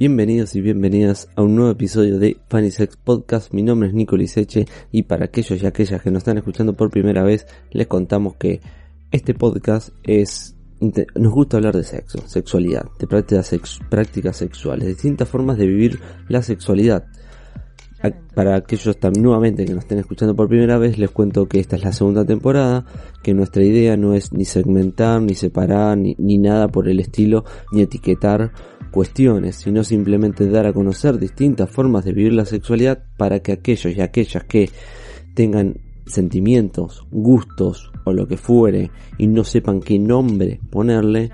Bienvenidos y bienvenidas a un nuevo episodio de Funny Sex Podcast. Mi nombre es Nico Liseche y para aquellos y aquellas que nos están escuchando por primera vez, les contamos que este podcast es nos gusta hablar de sexo, sexualidad, de prácticas, prácticas sexuales, distintas formas de vivir la sexualidad. Para aquellos también nuevamente que nos estén escuchando por primera vez, les cuento que esta es la segunda temporada, que nuestra idea no es ni segmentar, ni separar, ni nada por el estilo, ni etiquetar cuestiones, sino simplemente dar a conocer distintas formas de vivir la sexualidad para que aquellos y aquellas que tengan sentimientos, gustos o lo que fuere y no sepan qué nombre ponerle,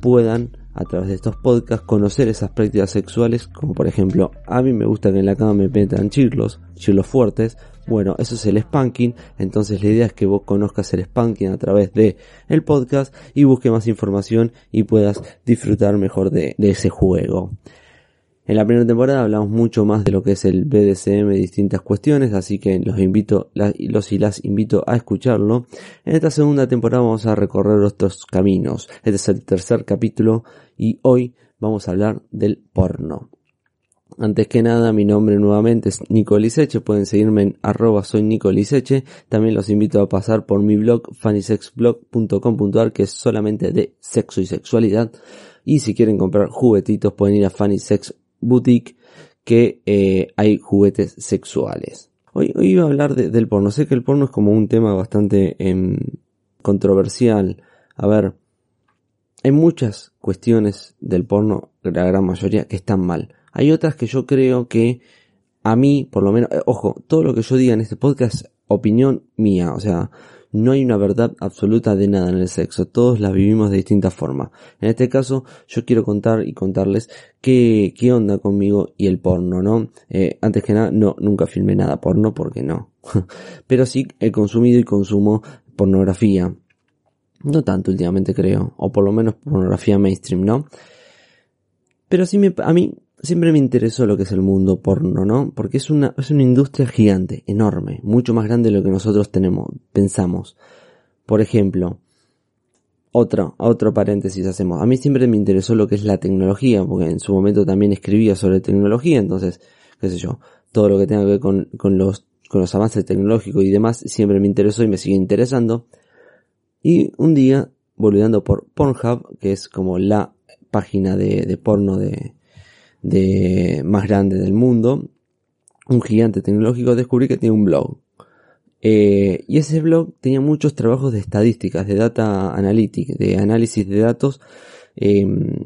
puedan a través de estos podcasts conocer esas prácticas sexuales, como por ejemplo, a mí me gusta que en la cama me metan chirlos, chirlos fuertes, bueno, eso es el spanking, entonces la idea es que vos conozcas el spanking a través de el podcast y busque más información y puedas disfrutar mejor de, de ese juego. En la primera temporada hablamos mucho más de lo que es el BDSM y distintas cuestiones, así que los invito, los y las invito a escucharlo. En esta segunda temporada vamos a recorrer otros caminos. Este es el tercer capítulo y hoy vamos a hablar del porno. Antes que nada, mi nombre nuevamente es Nico Liseche, pueden seguirme en arroba soy Nico Liseche. También los invito a pasar por mi blog funnysexblog.com.ar que es solamente de sexo y sexualidad. Y si quieren comprar juguetitos pueden ir a Funny Sex boutique que eh, hay juguetes sexuales. Hoy, hoy iba a hablar del porno. Sé que el porno es como un tema bastante em, controversial. A ver, hay muchas cuestiones del porno, la gran mayoría, que están mal. Hay otras que yo creo que a mí, por lo menos, eh, ojo, todo lo que yo diga en este podcast opinión mía. O sea, no hay una verdad absoluta de nada en el sexo, todos la vivimos de distintas formas. En este caso, yo quiero contar y contarles qué, qué onda conmigo y el porno, ¿no? Eh, antes que nada, no, nunca filmé nada porno porque no. Pero sí he consumido y consumo pornografía. No tanto últimamente creo, o por lo menos pornografía mainstream, ¿no? Pero sí me, a mí siempre me interesó lo que es el mundo porno, ¿no? Porque es una, es una industria gigante, enorme, mucho más grande de lo que nosotros tenemos, pensamos. Por ejemplo, otro, otro paréntesis hacemos. A mí siempre me interesó lo que es la tecnología, porque en su momento también escribía sobre tecnología, entonces, qué sé yo, todo lo que tenga que ver con, con los, con los avances tecnológicos y demás siempre me interesó y me sigue interesando. Y un día, volviendo por Pornhub, que es como la página de, de porno de, de más grande del mundo, un gigante tecnológico, descubrí que tiene un blog. Eh, y ese blog tenía muchos trabajos de estadísticas, de data analytics, de análisis de datos. Em,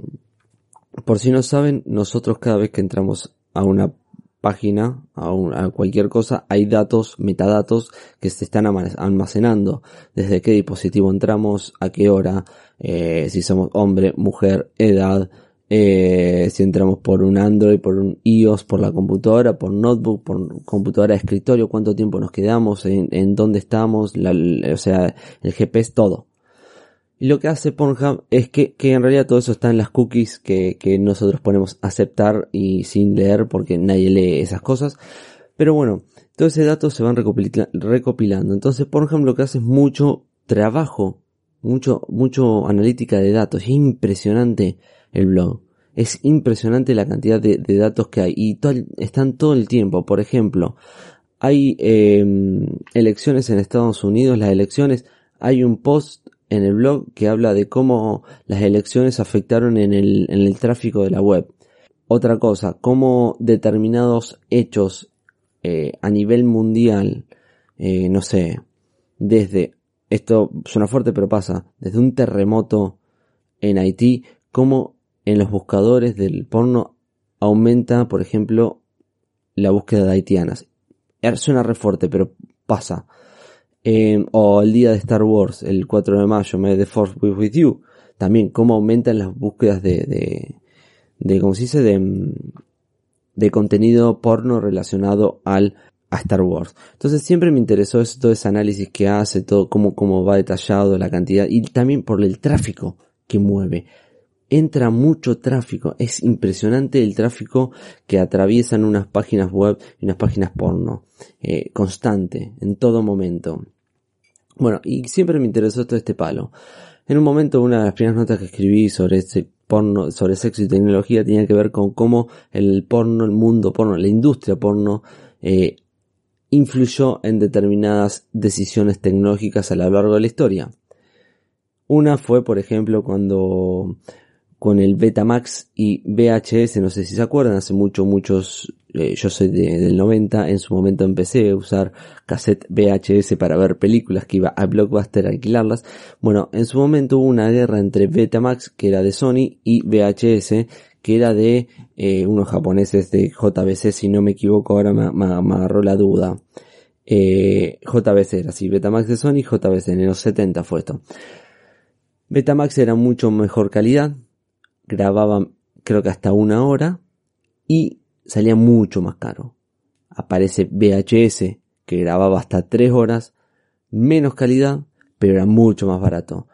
por si no saben, nosotros cada vez que entramos a una página, a, cualquier cosa, hay datos, metadatos que se están almacenando. Desde qué dispositivo entramos, a qué hora, eh, si somos hombre, mujer, edad, eh, si entramos por un Android, por un iOS, por la computadora, por notebook, por computadora de escritorio, cuánto tiempo nos quedamos, en, dónde estamos, o sea, el GPS, todo. Y lo que hace Pornhub es que, que, en realidad todo eso está en las cookies que, nosotros ponemos aceptar y sin leer porque nadie lee esas cosas. Pero bueno, todo ese dato se van recopilando. Entonces Pornhub lo que hace es mucho trabajo, mucho, mucho analítica de datos. Es impresionante el blog. Es impresionante la cantidad de, datos que hay y están todo el tiempo. Por ejemplo, hay em, elecciones en Estados Unidos, las elecciones, hay un post en el blog que habla de cómo las elecciones afectaron en el, en el tráfico de la web. Otra cosa, cómo determinados hechos eh, a nivel mundial, eh, no sé, desde, esto suena fuerte pero pasa, desde un terremoto en Haití, cómo en los buscadores del porno aumenta, por ejemplo, la búsqueda de haitianas. Er, suena re fuerte, pero pasa. Eh, o el día de Star Wars, el 4 de mayo, May the Force be with you. También cómo aumentan las búsquedas de, de, ¿cómo se dice? De, de contenido porno relacionado al a Star Wars. Entonces siempre me interesó eso, todo ese análisis que hace, todo cómo, cómo va detallado la cantidad y también por el tráfico que mueve entra mucho tráfico. Es impresionante el tráfico que atraviesan unas páginas web y unas páginas porno. Eh, constante, en todo momento. Bueno, y siempre me interesó todo este palo. En un momento, una de las primeras notas que escribí sobre este porno, sobre sexo y tecnología tenía que ver con cómo el porno, el mundo porno, la industria porno, eh, influyó en determinadas decisiones tecnológicas a lo largo de la historia. Una fue, por ejemplo, cuando con el Betamax y VHS, no sé si se acuerdan, hace mucho, muchos, eh, yo soy del 90, en su momento empecé a usar cassette VHS para ver películas que iba a Blockbuster a alquilarlas. Bueno, en su momento hubo una guerra entre Betamax, que era de Sony, y VHS, que era de eh, unos japoneses de JBC, si no me equivoco, ahora me, agarró la duda. Eh, JBC era así, Betamax de Sony, JBC en los 70 fue esto. Betamax era mucho mejor calidad, grababa creo que hasta una hora y salía mucho más caro. Aparece VHS que grababa hasta tres horas, menos calidad, pero era mucho más barato.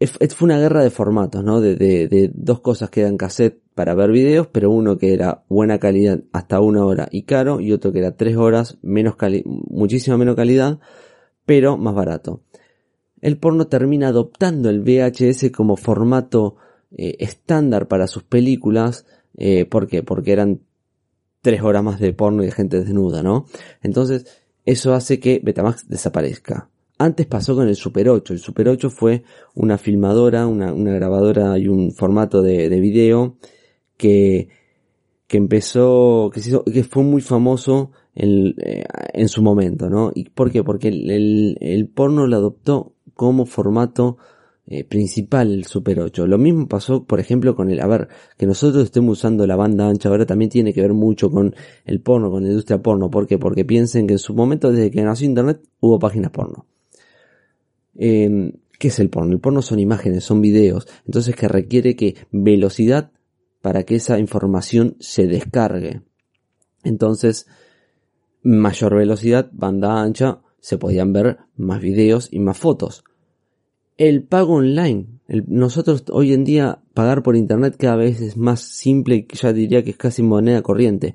Fue una guerra de formatos, ¿no? De, dos cosas que eran cassette para ver videos, pero uno que era buena calidad hasta una hora y caro, y otro que era tres horas, menos muchísima menos calidad, pero más barato. El porno termina adoptando el VHS como formato eh, estándar para sus películas. Eh. Porque eran tres horas más de porno y de gente desnuda, ¿no? Entonces, eso hace que Betamax desaparezca. Antes pasó con el Super 8. El Super 8 fue una filmadora, una, grabadora y un formato de, de video que, que empezó, que, se hizo, que fue muy famoso en, eh, en, su momento, ¿no? ¿Y por qué? Porque el, el, el porno lo adoptó como formato eh, principal Super 8. Lo mismo pasó, por ejemplo, con el, a ver, que nosotros estemos usando la banda ancha ahora también tiene que ver mucho con el porno, con la industria porno. ¿Por qué? Porque piensen que en su momento, desde que nació Internet, hubo páginas porno. Eh, ¿Qué es el porno? El porno son imágenes, son videos. Entonces que requiere que velocidad para que esa información se descargue. Entonces, mayor velocidad, banda ancha, se podían ver más videos y más fotos el pago online. nosotros hoy en día pagar por internet cada vez es más simple, ya diría que es casi moneda corriente.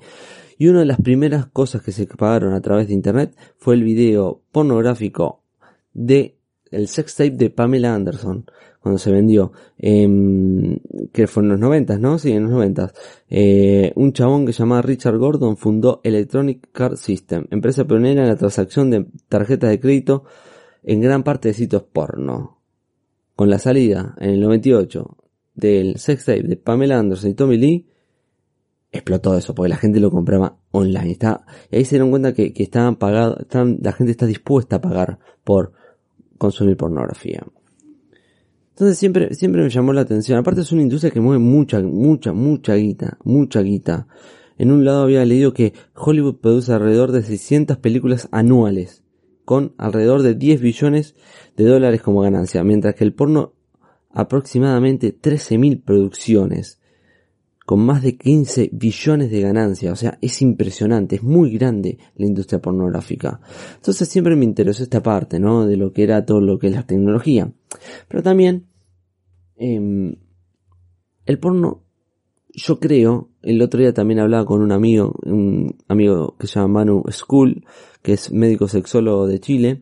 Y una de las primeras cosas que se pagaron a través de internet fue el video pornográfico de el sex tape de Pamela Anderson cuando se vendió que fue en los noventas, ¿no? Sí, en los noventas. Eh, un chabón que se llamaba Richard Gordon fundó Electronic Card System, empresa pionera en la transacción de tarjetas de crédito en gran parte de sitios porno con la salida en el 98 del sex tape de Pamela Anderson y Tommy Lee, explotó eso, porque la gente lo compraba online. Y ahí se dieron cuenta que, estaban pagados, la gente está dispuesta a pagar por consumir pornografía. Entonces siempre, siempre me llamó la atención. Aparte es una industria que mueve mucha, mucha, mucha guita, mucha guita. En un lado había leído que Hollywood produce alrededor de 600 películas anuales con alrededor de 10 billones de dólares como ganancia, mientras que el porno aproximadamente 13.000 producciones con más de 15 billones de ganancia, o sea, es impresionante, es muy grande la industria pornográfica. Entonces siempre me interesó esta parte, ¿no? De lo que era todo lo que es la tecnología. Pero también em, el porno yo creo, el otro día también hablaba con un amigo, un amigo que se llama Manu School, que es médico sexólogo de Chile,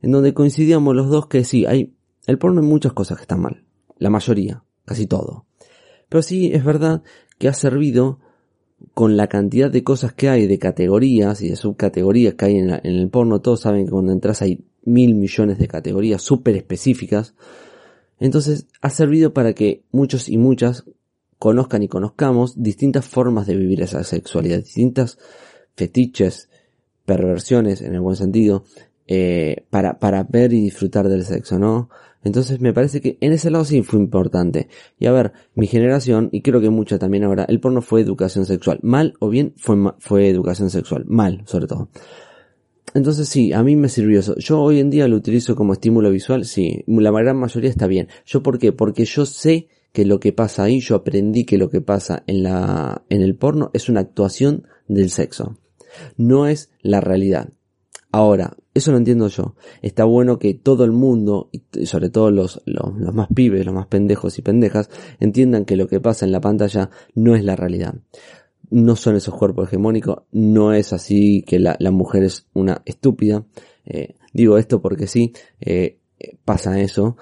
en donde coincidíamos los dos que sí, hay, el porno hay muchas cosas que están mal, la mayoría, casi todo. Pero sí es verdad que ha servido con la cantidad de cosas que hay, de categorías y de subcategorías que hay en, en el porno, todos saben que cuando entras hay mil millones de categorías súper específicas, entonces ha servido para que muchos y muchas conozcan y conozcamos distintas formas de vivir esa sexualidad, distintas fetiches, perversiones en el buen sentido, eh, para, para ver y disfrutar del sexo, ¿no? Entonces me parece que en ese lado sí fue importante. Y a ver, mi generación, y creo que mucha también ahora, el porno fue educación sexual. Mal o bien fue, fue educación sexual. Mal, sobre todo. Entonces sí, a mí me sirvió eso. Yo hoy en día lo utilizo como estímulo visual, sí. La gran mayoría está bien. ¿Yo por qué? Porque yo sé que lo que pasa ahí, yo aprendí que lo que pasa en la, en el porno es una actuación del sexo. No es la realidad. Ahora, Eso lo entiendo yo. Está bueno que todo el mundo, y sobre todo los, los, más pibes, los más pendejos y pendejas, entiendan que lo que pasa en la pantalla no es la realidad. No son esos cuerpos hegemónicos, no es así que la, mujer es una estúpida. Eh, digo esto porque sí, eh, pasa eso,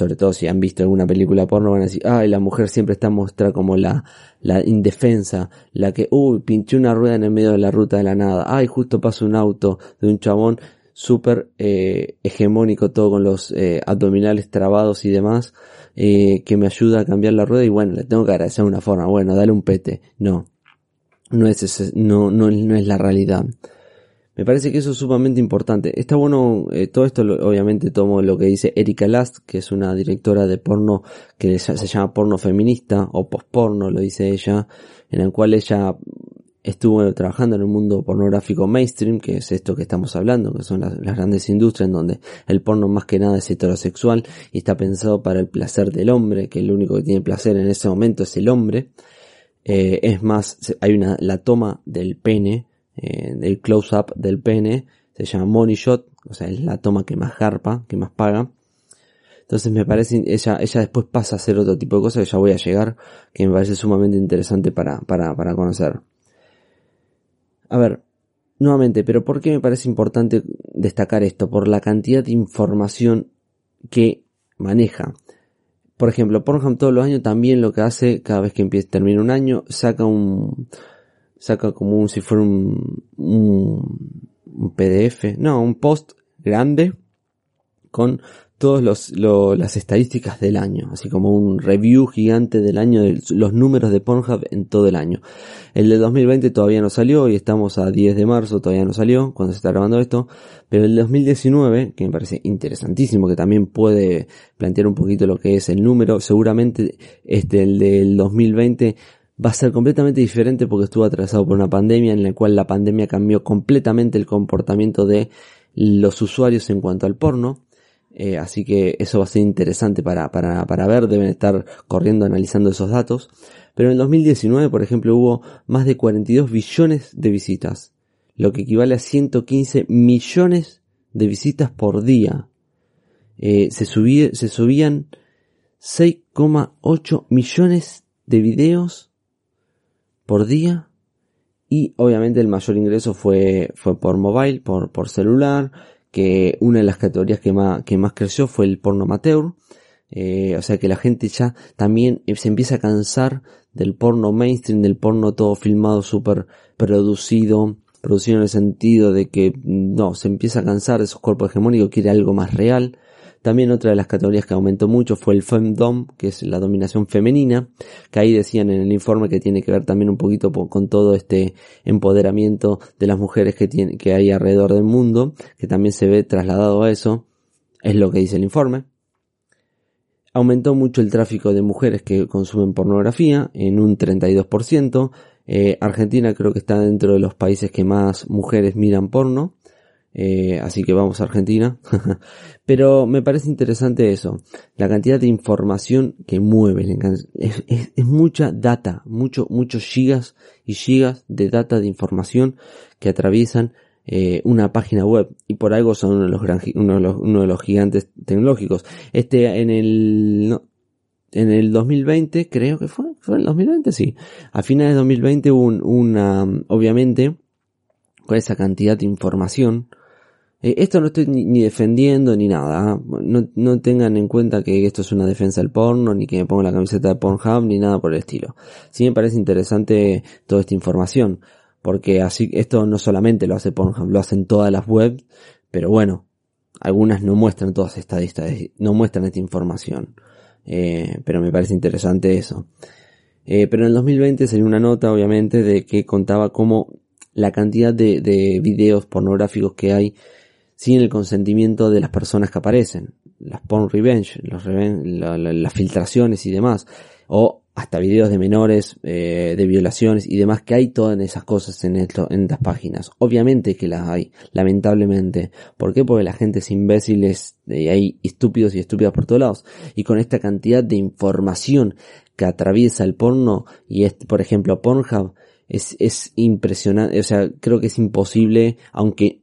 sobre todo si han visto alguna película porno, van a decir, ay, la mujer siempre está mostrada como la, la indefensa, la que, uy, pinché una rueda en el medio de la ruta de la nada, ay, justo pasa un auto de un chabón súper eh, hegemónico, todo con los eh, abdominales trabados y demás, eh, que me ayuda a cambiar la rueda y bueno, le tengo que agradecer de una forma, bueno, dale un pete. No, no es, ese, no, no, no es la realidad. Me parece que eso es sumamente importante. Está bueno, eh, todo esto obviamente tomo lo que dice Erika Last, que es una directora de porno que se llama porno feminista o postporno, lo dice ella, en el cual ella estuvo trabajando en el mundo pornográfico mainstream, que es esto que estamos hablando, que son las, grandes industrias en donde el porno más que nada es heterosexual y está pensado para el placer del hombre, que el único que tiene placer en ese momento es el hombre. Eh, es más, hay una, la toma del pene eh, el close-up del pene, se llama money shot, o sea, es la toma que más garpa, que más paga. Entonces me parece, ella, ella después pasa a hacer otro tipo de cosas que ya voy a llegar, que me parece sumamente interesante para, para, para conocer. A ver, nuevamente, pero ¿por qué me parece importante destacar esto? Por la cantidad de información que maneja. Por ejemplo, Pornhub todos los años también lo que hace, cada vez que empieza, termina un año, saca un, saca como un, si fuera un, un, PDF, no, un post grande con todas los, las estadísticas del año, así como un review gigante del año, los números de Pornhub en todo el año. El de 2020 todavía no salió y estamos a 10 de marzo, todavía no salió cuando se está grabando esto, pero el 2019, que me parece interesantísimo, que también puede plantear un poquito lo que es el número, seguramente este, el del 2020 va a ser completamente diferente porque estuvo atravesado por una pandemia en la cual la pandemia cambió completamente el comportamiento de los usuarios en cuanto al porno. Eh, así que eso va a ser interesante para, para, para ver, deben estar corriendo analizando esos datos. Pero en el 2019, por ejemplo, hubo más de 42 billones de visitas, lo que equivale a 115 millones de visitas por día. Eh, se, se subían 6,8 millones de videos por día. Y obviamente el mayor ingreso fue, fue por mobile, por, por celular, que una de las categorías que más, que más creció fue el porno amateur. Eh, o sea que la gente ya también se empieza a cansar del porno mainstream, del porno todo filmado, súper producido, producido en el sentido de que no, se empieza a cansar de esos cuerpos hegemónicos, quiere algo más real. También otra de las categorías que aumentó mucho fue el femdom, que es la dominación femenina, que ahí decían en el informe que tiene que ver también un poquito con todo este empoderamiento de las mujeres que, tiene, que hay alrededor del mundo, que también se ve trasladado a eso, es lo que dice el informe. Aumentó mucho el tráfico de mujeres que consumen pornografía en un 32%. Eh, Argentina creo que está dentro de los países que más mujeres miran porno. Eh, así que vamos a Argentina. Pero me parece interesante eso, la cantidad de información que mueve. Es, mucha data, mucho, muchos gigas y gigas de data de información que atraviesan eh, una página web y por algo son uno de los, uno de los, uno de los gigantes tecnológicos. Este en el en el 2020 creo que fue, fue el 2020 sí. A finales de 2020 hubo una obviamente con esa cantidad de información eh, esto no estoy ni, defendiendo ni nada. ¿ah? No, no, tengan en cuenta que esto es una defensa del porno, ni que me ponga la camiseta de Pornhub, ni nada por el estilo. Sí me parece interesante toda esta información, porque así esto no solamente lo hace Pornhub, lo hacen todas las webs, pero bueno, algunas no muestran todas estas no muestran esta información. Eh, pero me parece interesante eso. Eh, pero en el 2020 salió una nota, obviamente, de que contaba como la cantidad de, de videos pornográficos que hay sin el consentimiento de las personas que aparecen. Las porn revenge, los las filtraciones y demás. O hasta videos de menores, eh, de violaciones y demás, que hay todas esas cosas en, esto, estas páginas. Obviamente que las hay, lamentablemente. ¿Por qué? Porque la gente es imbécil, es, hay estúpidos y estúpidas por todos lados. Y con esta cantidad de información que atraviesa el porno, y es, por ejemplo, Pornhub, es, es impresionante, o sea, creo que es imposible, aunque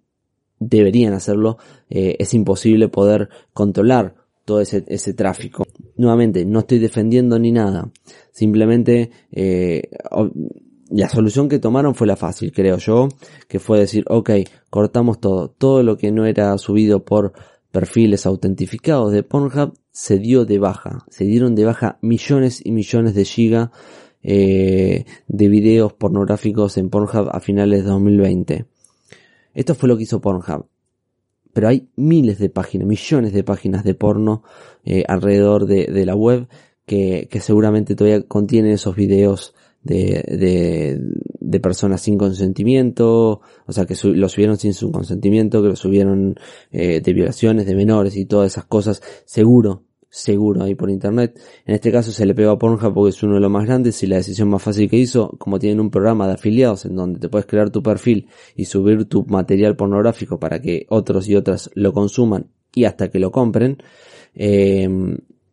deberían hacerlo, eh, es imposible poder controlar todo ese, ese tráfico. Nuevamente, no estoy defendiendo ni nada. Simplemente, eh, la solución que tomaron fue la fácil, creo yo, que fue decir, ok, cortamos todo. Todo lo que no era subido por perfiles autentificados de Pornhub se dio de baja. Se dieron de baja millones y millones de gigas eh, de videos pornográficos en Pornhub a finales de 2020. Esto fue lo que hizo Pornhub. Pero hay miles de páginas, millones de páginas de porno eh, alrededor de, la web que, seguramente todavía contienen esos videos de, de, personas sin consentimiento, o sea, que lo subieron sin su consentimiento, que lo subieron eh, de violaciones de menores y todas esas cosas, seguro seguro ahí por internet. En este caso se le pegó a Pornhub porque es uno de los más grandes y la decisión más fácil que hizo, como tienen un programa de afiliados en donde te puedes crear tu perfil y subir tu material pornográfico para que otros y otras lo consuman y hasta que lo compren, eh,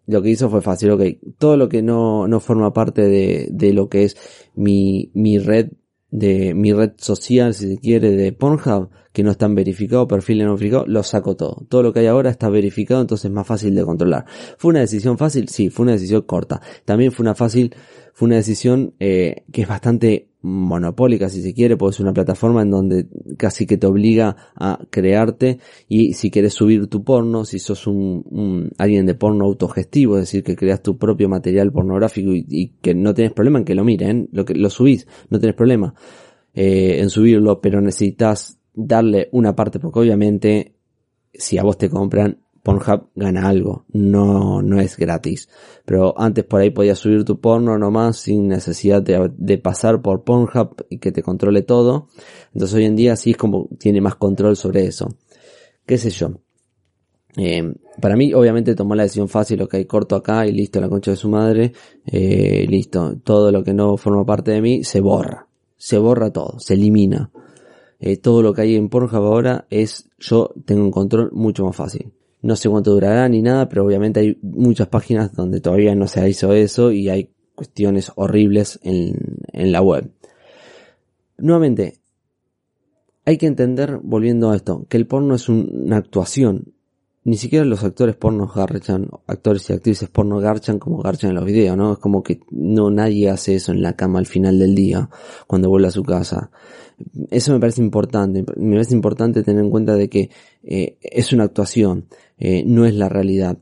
lo que hizo fue fácil, ok, todo lo que no, no forma parte de, de lo que es mi, mi red de mi red social, si se quiere, de Pornhub, que no están verificados, perfiles no verificados, lo saco todo. Todo lo que hay ahora está verificado, entonces es más fácil de controlar. ¿Fue una decisión fácil? Sí, fue una decisión corta. También fue una fácil, fue una decisión eh, que es bastante monopólica si se quiere, porque es una plataforma en donde casi que te obliga a crearte y si quieres subir tu porno, si sos un, alguien de porno autogestivo, es decir, que creas tu propio material pornográfico y, que no tienes problema en que lo miren, lo que lo subís, no tienes problema eh, en subirlo, pero necesitas darle una parte porque obviamente si a vos te compran Pornhub gana algo, no, no es gratis. Pero antes por ahí podías subir tu porno nomás sin necesidad de, pasar por Pornhub y que te controle todo. Entonces hoy en día sí es como tiene más control sobre eso. ¿Qué sé yo? Eh, para mí, obviamente, tomó la decisión fácil, lo que hay corto acá y listo, la concha de su madre, eh, listo, todo lo que no forma parte de mí se borra, se borra todo, se elimina. Eh, todo lo que hay en Pornhub ahora es, yo tengo un control mucho más fácil. No sé cuánto durará ni nada, pero obviamente hay muchas páginas donde todavía no se hizo eso y hay cuestiones horribles en, en la web. Nuevamente, hay que entender, volviendo a esto, que el porno es una actuación. Ni siquiera los actores porno garchan, actores y actrices porno garchan como garchan en los videos, ¿no? Es como que no nadie hace eso en la cama al final del día, cuando vuelve a su casa. Eso me parece importante. Me parece importante tener en cuenta de que eh, es una actuación, eh, no es la realidad.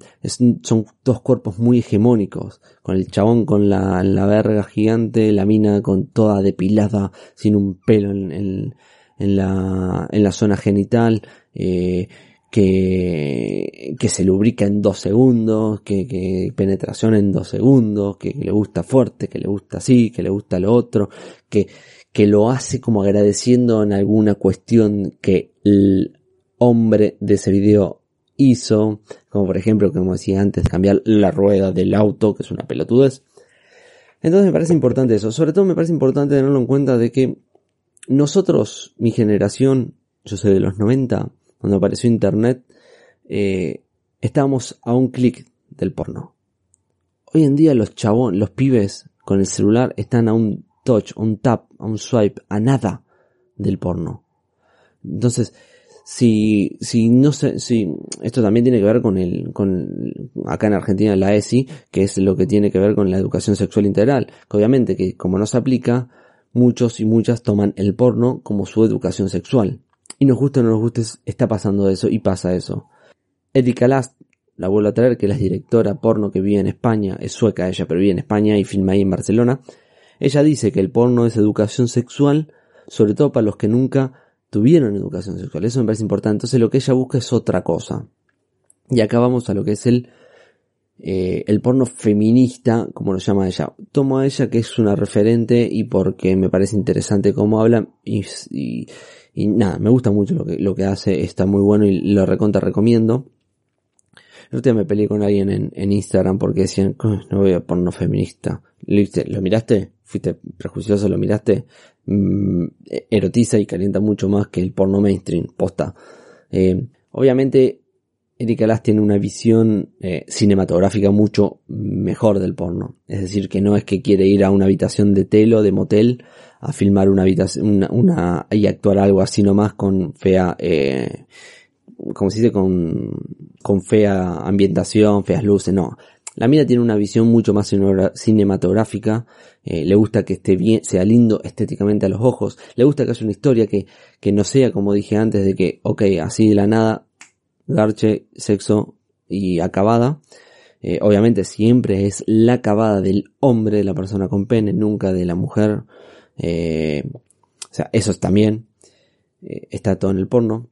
son dos cuerpos muy hegemónicos. Con el chabón con la, la verga gigante, la mina con toda depilada, sin un pelo en, en, en la, en la zona genital. Eh, que, que se lubrica en dos segundos, que, que penetración en dos segundos, que, le gusta fuerte, que le gusta así, que le gusta lo otro, que, que lo hace como agradeciendo en alguna cuestión que el hombre de ese video hizo, como por ejemplo, como decía antes, cambiar la rueda del auto, que es una pelotudez. Entonces me parece importante eso. Sobre todo me parece importante tenerlo en cuenta de que nosotros, mi generación, yo soy de los 90, cuando apareció internet, eh, estábamos a un clic del porno. Hoy en día los chabón, los pibes con el celular están a un touch, un tap, a un swipe, a nada del porno. Entonces, si, si no sé, si, esto también tiene que ver con el, con, acá en Argentina la ESI, que es lo que tiene que ver con la educación sexual integral, que obviamente que como no se aplica, muchos y muchas toman el porno como su educación sexual. Y nos guste o no nos guste, está pasando eso y pasa eso. Erika Last, la vuelvo a traer, que es la directora porno que vive en España, es sueca ella, pero vive en España y filma ahí en Barcelona, ella dice que el porno es educación sexual, sobre todo para los que nunca tuvieron educación sexual. Eso me parece importante. Entonces lo que ella busca es otra cosa. Y acá vamos a lo que es el, eh, el porno feminista, como lo llama ella. Tomo a ella que es una referente y porque me parece interesante cómo habla y, y, nada, me gusta mucho lo que, lo que hace, está muy bueno y lo recontra recomiendo. El otro día me peleé con alguien en, en Instagram porque decían, no veo porno feminista. ¿Lo miraste? fuiste prejuicioso, lo miraste, mm, erotiza y calienta mucho más que el porno mainstream, posta. Eh, obviamente Erika Last tiene una visión eh, cinematográfica mucho mejor del porno. Es decir, que no es que quiere ir a una habitación de telo, de motel, a filmar una habitación, una, y actuar algo así nomás con fea, eh, como se dice, con, con fea ambientación, feas luces, no. La mina tiene una visión mucho más cinematográfica, eh, le gusta que esté bien, sea lindo estéticamente a los ojos, le gusta que haya una historia que, que no sea como dije antes de que, ok, así de la nada, garche, sexo y acabada. Eh, obviamente siempre es la acabada del hombre, de la persona con pene, nunca de la mujer. Eh, o sea, eso también eh, está todo en el porno.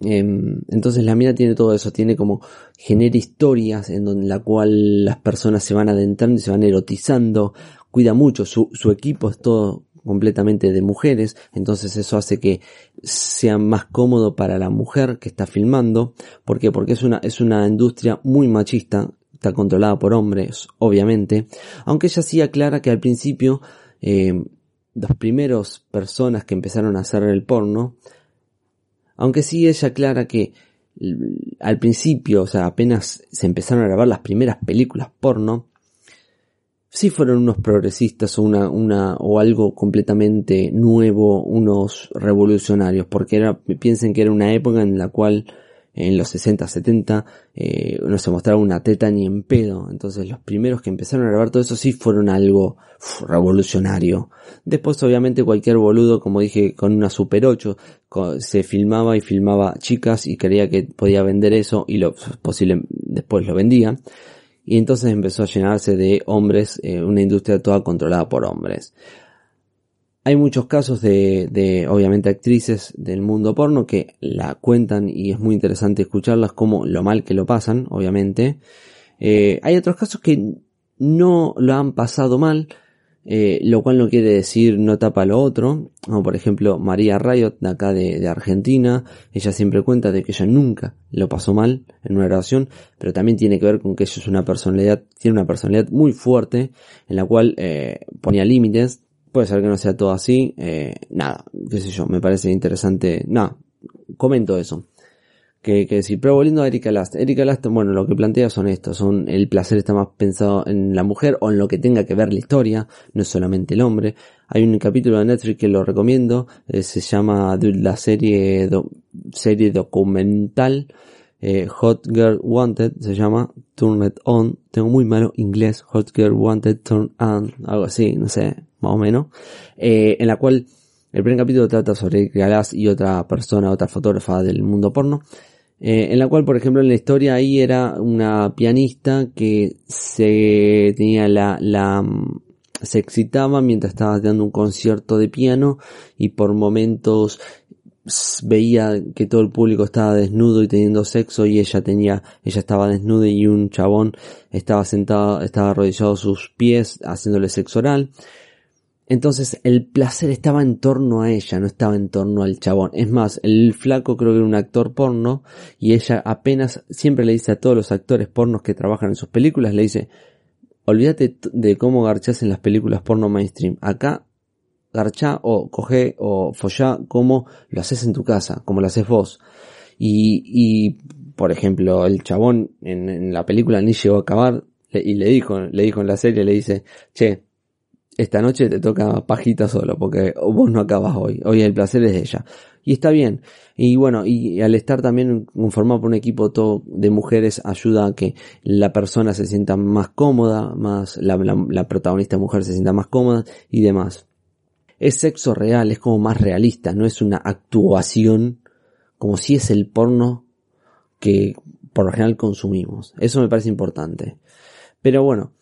Em, entonces la mina tiene todo eso, tiene como genera historias en donde la cual las personas se van adentrando y se van erotizando, cuida mucho, su, su equipo es todo completamente de mujeres, entonces eso hace que sea más cómodo para la mujer que está filmando, ¿por qué? Porque es una, es una industria muy machista, está controlada por hombres, obviamente, aunque ella sí aclara que al principio, eh, los primeros personas que empezaron a hacer el porno, aunque sí ella aclara que al principio, o sea, apenas se empezaron a grabar las primeras películas porno, sí fueron unos progresistas o una, una, o algo completamente nuevo, unos revolucionarios, porque era, piensen que era una época en la cual en los 60, 70, eh, no se mostraba una teta ni en pedo. Entonces los primeros que empezaron a grabar todo eso sí fueron algo revolucionario. Después obviamente cualquier boludo, como dije, con una Super 8, se filmaba y filmaba chicas y creía que podía vender eso y lo posible después lo vendía y entonces empezó a llenarse de hombres, eh, una industria toda controlada por hombres. Hay muchos casos de, de, obviamente, actrices del mundo porno que la cuentan y es muy interesante escucharlas como lo mal que lo pasan, obviamente. Eh, hay otros casos que no lo han pasado mal, eh, lo cual no quiere decir no tapa lo otro, como por ejemplo María Riot de acá de, Argentina, ella siempre cuenta de que ella nunca lo pasó mal en una relación, pero también tiene que ver con que ella es una personalidad, tiene una personalidad muy fuerte, en la cual eh, ponía límites, puede ser que no sea todo así, eh, nada, qué sé yo, me parece interesante, nada, comento eso que, que decir. Pero volviendo a Erika Last. Erika Last, bueno, lo que plantea son estos, son el placer está más pensado en la mujer o en lo que tenga que ver la historia, no es solamente el hombre. Hay un capítulo de Netflix que lo recomiendo, eh, se llama la serie, serie documental, eh, Hot Girl Wanted, se llama Turn It On. Tengo muy malo inglés, Hot Girl Wanted Turn On, algo así, no sé, más o menos. Eh, en la cual el primer capítulo trata sobre Last y otra persona, otra fotógrafa del mundo porno. Eh, en la cual, por ejemplo, en la historia ahí era una pianista que se tenía la, la, mm, se excitaba mientras estaba dando un concierto de piano y por momentos veía que todo el público estaba desnudo y teniendo sexo y ella tenía, ella estaba desnuda y un chabón estaba sentado, estaba arrodillado sus pies haciéndole sexo oral. Entonces el placer estaba en torno a ella, no estaba en torno al chabón. Es más, el flaco creo que era un actor porno y ella apenas siempre le dice a todos los actores pornos que trabajan en sus películas, le dice, olvídate de cómo garchás en las películas porno mainstream. Acá garchá o coge o follá como lo haces en tu casa, como lo haces vos. Y, y por ejemplo, el chabón en, en la película ni llegó a acabar y le dijo, le dijo en la serie, le dice, che, esta noche te toca pajita solo, porque vos no acabas hoy, hoy el placer es de ella. Y está bien. Y bueno, y al estar también conformado por un equipo todo de mujeres ayuda a que la persona se sienta más cómoda, más la, la protagonista mujer se sienta más cómoda y demás. Es sexo real, es como más realista, no es una actuación como si es el porno que por lo general consumimos. Eso me parece importante. Pero bueno,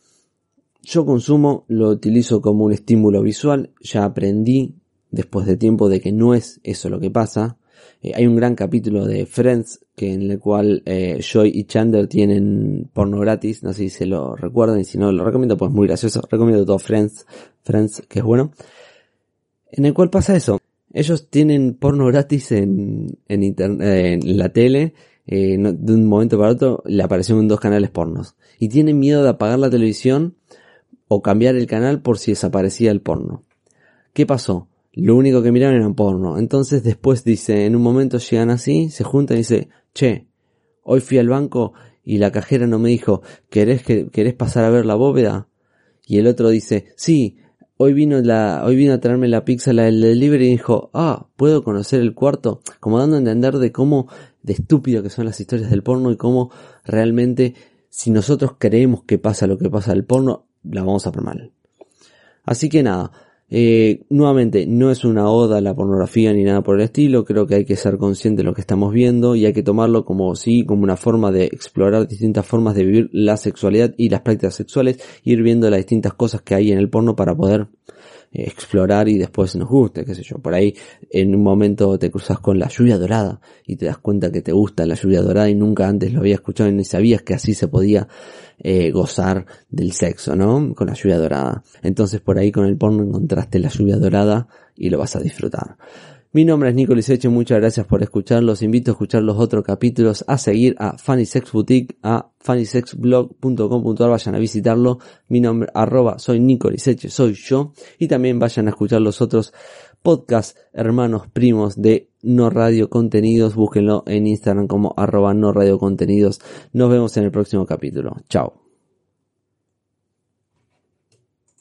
yo consumo, lo utilizo como un estímulo visual, ya aprendí después de tiempo de que no es eso lo que pasa. Eh, hay un gran capítulo de Friends que en el cual eh, Joy y Chandler tienen porno gratis, no sé si se lo recuerdan y si no lo recomiendo pues muy gracioso, recomiendo todo Friends, Friends que es bueno, en el cual pasa eso. Ellos tienen porno gratis en, internet, en la tele, eh, de un momento para otro le aparecieron dos canales pornos. Y tienen miedo de apagar la televisión o cambiar el canal por si desaparecía el porno. ¿Qué pasó? Lo único que miraron era porno. Entonces después dice, en un momento llegan así, se juntan y dice, che, hoy fui al banco y la cajera no me dijo, ¿querés, que, ¿querés pasar a ver la bóveda? Y el otro dice, sí, hoy vino la, hoy vino a traerme la pizza la del delivery y dijo, ah, ¿puedo conocer el cuarto? Como dando a entender de cómo, de estúpido que son las historias del porno y cómo realmente, si nosotros creemos que pasa lo que pasa del porno, la vamos a por mal. Así que nada, eh, nuevamente, no es una oda a la pornografía ni nada por el estilo, creo que hay que ser consciente de lo que estamos viendo y hay que tomarlo como sí, como una forma de explorar distintas formas de vivir la sexualidad y las prácticas sexuales, ir viendo las distintas cosas que hay en el porno para poder explorar y después nos guste, qué sé yo. Por ahí en un momento te cruzas con la lluvia dorada y te das cuenta que te gusta la lluvia dorada y nunca antes lo había escuchado y ni sabías que así se podía eh, gozar del sexo, ¿no? Con la lluvia dorada. Entonces por ahí con el porno encontraste la lluvia dorada y lo vas a disfrutar. Mi nombre es Nico Liceche, muchas gracias por escuchar. Los invito a escuchar los otros capítulos, a seguir a Funny Sex Boutique, a funnysexblog.com.ar, vayan a visitarlo. Mi nombre, arroba, soy Nico Liceche, soy yo. Y también vayan a escuchar los otros podcasts hermanos primos de No Radio Contenidos. Búsquenlo en Instagram como arroba No Radio Contenidos. Nos vemos en el próximo capítulo. Chao.